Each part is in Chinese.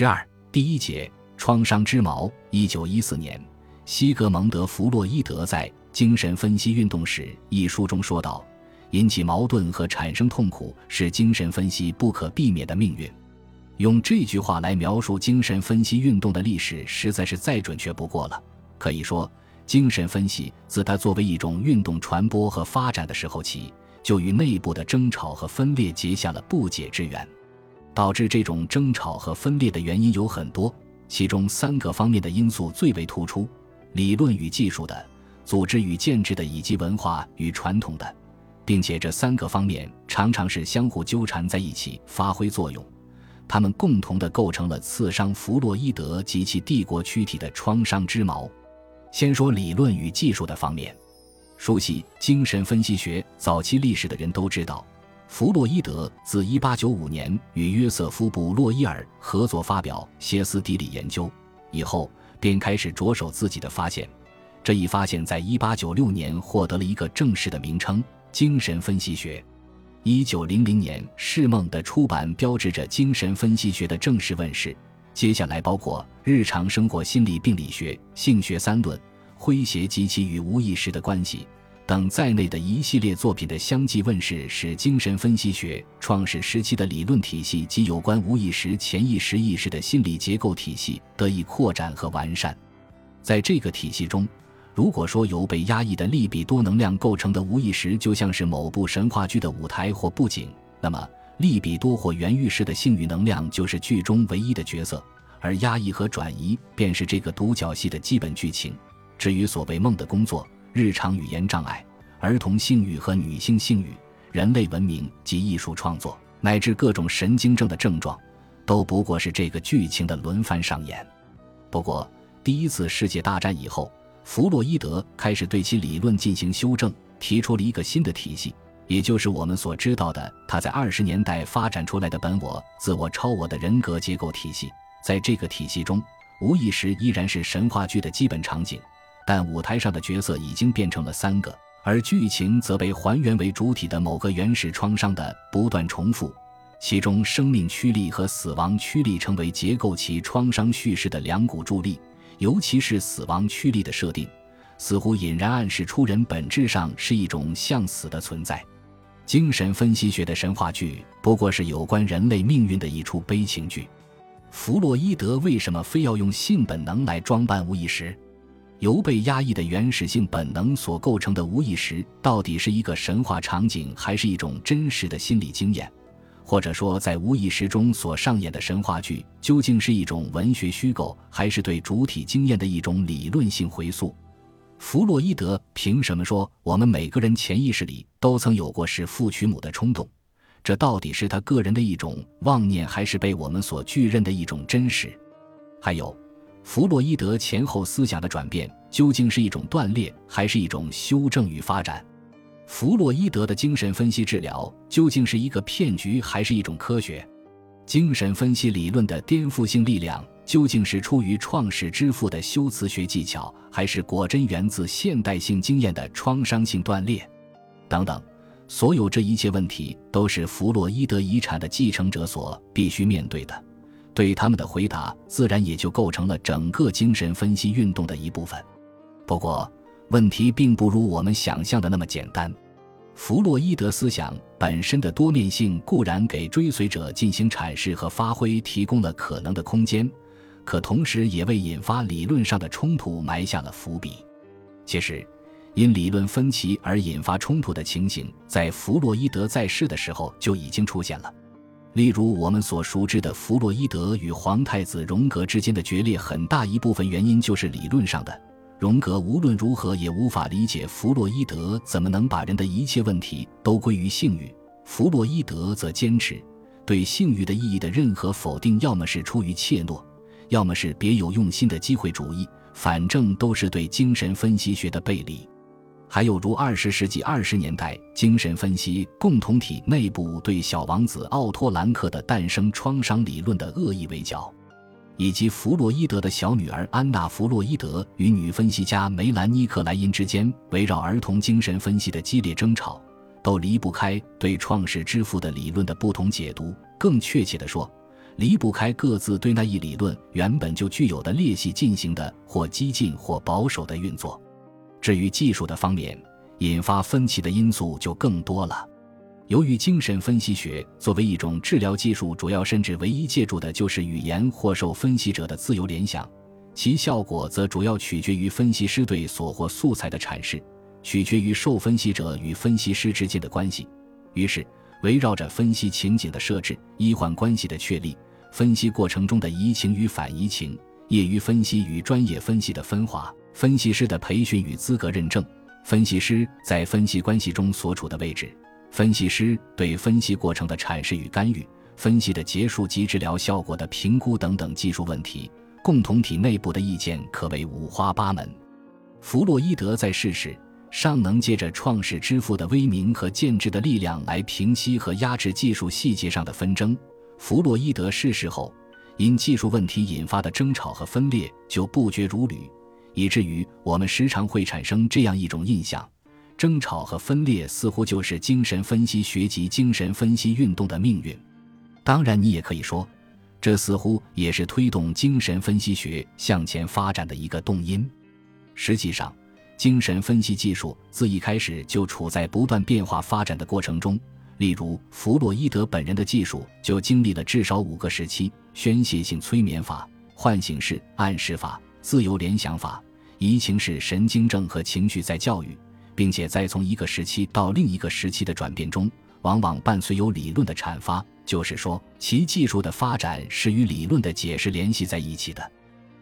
十二第一节创伤之矛。一九一四年，西格蒙德·弗洛伊德在《精神分析运动史》一书中说道：“引起矛盾和产生痛苦是精神分析不可避免的命运。”用这句话来描述精神分析运动的历史，实在是再准确不过了。可以说，精神分析自它作为一种运动传播和发展的时候起，就与内部的争吵和分裂结下了不解之缘。导致这种争吵和分裂的原因有很多，其中三个方面的因素最为突出：理论与技术的、组织与建制的，以及文化与传统的，并且这三个方面常常是相互纠缠在一起发挥作用，他们共同的构成了刺伤弗洛伊德及其帝国躯体的创伤之矛。先说理论与技术的方面，熟悉精神分析学早期历史的人都知道。弗洛伊德自1895年与约瑟夫·布洛伊尔合作发表歇斯底里研究以后，便开始着手自己的发现。这一发现在1896年获得了一个正式的名称——精神分析学。1900年，释梦的出版标志着精神分析学的正式问世。接下来，包括日常生活心理病理学、性学三论、诙谐及其与无意识的关系。等在内的一系列作品的相继问世，使精神分析学创始时期的理论体系及有关无意识、潜意识意识的心理结构体系得以扩展和完善。在这个体系中，如果说由被压抑的利比多能量构成的无意识就像是某部神话剧的舞台或布景，那么利比多或原欲式的性欲能量就是剧中唯一的角色，而压抑和转移便是这个独角戏的基本剧情。至于所谓梦的工作，日常语言障碍、儿童性欲和女性性欲、人类文明及艺术创作，乃至各种神经症的症状，都不过是这个剧情的轮番上演。不过，第一次世界大战以后，弗洛伊德开始对其理论进行修正，提出了一个新的体系，也就是我们所知道的他在二十年代发展出来的本我、自我、超我的人格结构体系。在这个体系中，无意识依然是神话剧的基本场景。但舞台上的角色已经变成了三个，而剧情则被还原为主体的某个原始创伤的不断重复，其中生命驱力和死亡驱力成为结构其创伤叙事的两股助力，尤其是死亡驱力的设定，似乎隐然暗示出人本质上是一种向死的存在。精神分析学的神话剧不过是有关人类命运的一出悲情剧。弗洛伊德为什么非要用性本能来装扮无意识？由被压抑的原始性本能所构成的无意识，到底是一个神话场景，还是一种真实的心理经验？或者说，在无意识中所上演的神话剧，究竟是一种文学虚构，还是对主体经验的一种理论性回溯？弗洛伊德凭什么说我们每个人潜意识里都曾有过弑父娶母的冲动？这到底是他个人的一种妄念，还是被我们所拒认的一种真实？还有？弗洛伊德前后思想的转变究竟是一种断裂，还是一种修正与发展？弗洛伊德的精神分析治疗究竟是一个骗局，还是一种科学？精神分析理论的颠覆性力量究竟是出于创始之父的修辞学技巧，还是果真源自现代性经验的创伤性断裂？等等，所有这一切问题都是弗洛伊德遗产的继承者所必须面对的。对他们的回答，自然也就构成了整个精神分析运动的一部分。不过，问题并不如我们想象的那么简单。弗洛伊德思想本身的多面性固然给追随者进行阐释和发挥提供了可能的空间，可同时也为引发理论上的冲突埋下了伏笔。其实，因理论分歧而引发冲突的情形，在弗洛伊德在世的时候就已经出现了。例如，我们所熟知的弗洛伊德与皇太子荣格之间的决裂，很大一部分原因就是理论上的。荣格无论如何也无法理解弗洛伊德怎么能把人的一切问题都归于性欲。弗洛伊德则坚持，对性欲的意义的任何否定，要么是出于怯懦，要么是别有用心的机会主义，反正都是对精神分析学的背离。还有如二十世纪二十年代精神分析共同体内部对小王子奥托兰克的诞生创伤理论的恶意围剿，以及弗洛伊德的小女儿安娜·弗洛伊德与女分析家梅兰妮·克莱因之间围绕儿童精神分析的激烈争吵，都离不开对创世之父的理论的不同解读。更确切地说，离不开各自对那一理论原本就具有的裂隙进行的或激进或保守的运作。至于技术的方面，引发分歧的因素就更多了。由于精神分析学作为一种治疗技术，主要甚至唯一借助的就是语言或受分析者的自由联想，其效果则主要取决于分析师对所获素材的阐释，取决于受分析者与分析师之间的关系。于是，围绕着分析情景的设置、医患关系的确立。分析过程中的移情与反移情，业余分析与专业分析的分化，分析师的培训与资格认证，分析师在分析关系中所处的位置，分析师对分析过程的阐释与干预，分析的结束及治疗效果的评估等等技术问题，共同体内部的意见可谓五花八门。弗洛伊德在世时尚能借着创世之父的威名和建制的力量来平息和压制技术细节上的纷争。弗洛伊德逝世后，因技术问题引发的争吵和分裂就不绝如缕，以至于我们时常会产生这样一种印象：争吵和分裂似乎就是精神分析学及精神分析运动的命运。当然，你也可以说，这似乎也是推动精神分析学向前发展的一个动因。实际上，精神分析技术自一开始就处在不断变化发展的过程中。例如，弗洛伊德本人的技术就经历了至少五个时期：宣泄性催眠法、唤醒式暗示法、自由联想法、移情式神经症和情绪在教育，并且在从一个时期到另一个时期的转变中，往往伴随有理论的阐发，就是说，其技术的发展是与理论的解释联系在一起的。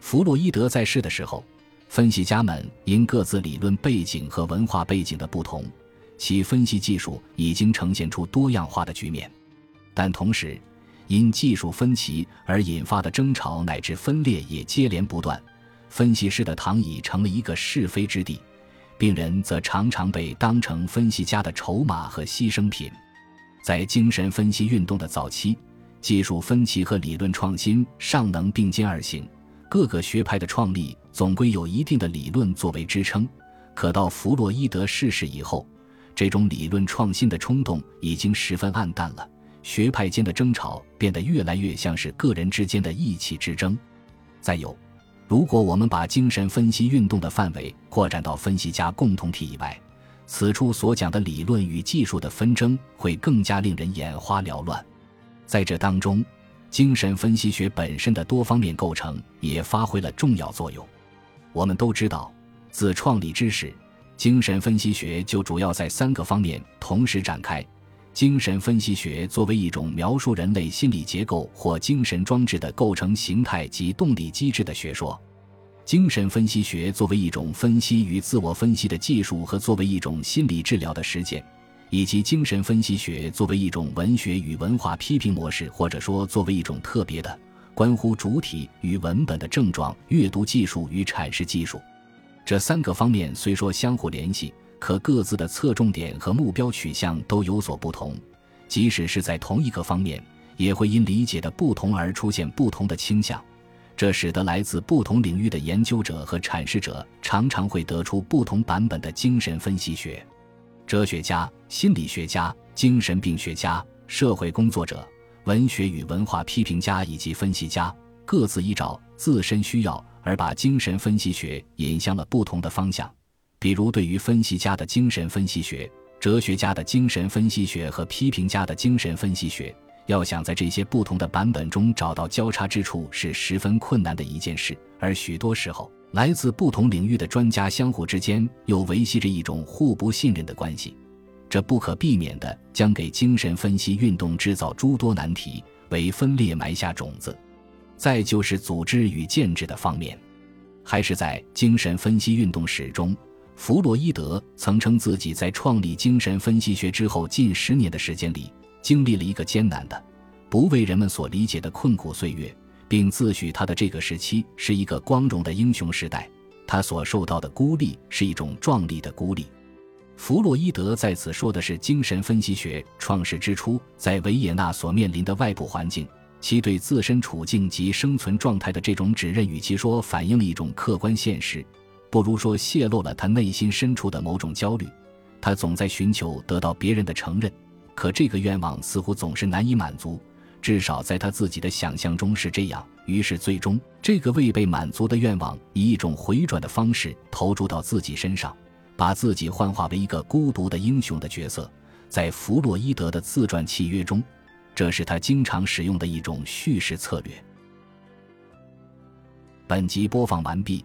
弗洛伊德在世的时候，分析家们因各自理论背景和文化背景的不同。其分析技术已经呈现出多样化的局面，但同时，因技术分歧而引发的争吵乃至分裂也接连不断。分析师的躺椅成了一个是非之地，病人则常常被当成分析家的筹码和牺牲品。在精神分析运动的早期，技术分歧和理论创新尚能并肩而行，各个学派的创立总归有一定的理论作为支撑。可到弗洛伊德逝世以后，这种理论创新的冲动已经十分暗淡了，学派间的争吵变得越来越像是个人之间的意气之争。再有，如果我们把精神分析运动的范围扩展到分析家共同体以外，此处所讲的理论与技术的纷争会更加令人眼花缭乱。在这当中，精神分析学本身的多方面构成也发挥了重要作用。我们都知道，自创立之时。精神分析学就主要在三个方面同时展开：精神分析学作为一种描述人类心理结构或精神装置的构成形态及动力机制的学说；精神分析学作为一种分析与自我分析的技术和作为一种心理治疗的实践；以及精神分析学作为一种文学与文化批评模式，或者说作为一种特别的关乎主体与文本的症状阅读技术与阐释技术。这三个方面虽说相互联系，可各自的侧重点和目标取向都有所不同。即使是在同一个方面，也会因理解的不同而出现不同的倾向。这使得来自不同领域的研究者和阐释者常常会得出不同版本的精神分析学。哲学家、心理学家、精神病学家、社会工作者、文学与文化批评家以及分析家，各自依照自身需要。而把精神分析学引向了不同的方向，比如对于分析家的精神分析学、哲学家的精神分析学和批评家的精神分析学，要想在这些不同的版本中找到交叉之处是十分困难的一件事。而许多时候，来自不同领域的专家相互之间又维系着一种互不信任的关系，这不可避免地将给精神分析运动制造诸多难题，为分裂埋下种子。再就是组织与建制的方面，还是在精神分析运动史中，弗洛伊德曾称自己在创立精神分析学之后近十年的时间里，经历了一个艰难的、不为人们所理解的困苦岁月，并自诩他的这个时期是一个光荣的英雄时代。他所受到的孤立是一种壮丽的孤立。弗洛伊德在此说的是精神分析学创始之初在维也纳所面临的外部环境。其对自身处境及生存状态的这种指认，与其说反映了一种客观现实，不如说泄露了他内心深处的某种焦虑。他总在寻求得到别人的承认，可这个愿望似乎总是难以满足。至少在他自己的想象中是这样。于是，最终这个未被满足的愿望以一种回转的方式投注到自己身上，把自己幻化为一个孤独的英雄的角色。在弗洛伊德的自传契约中，这是他经常使用的一种叙事策略。本集播放完毕，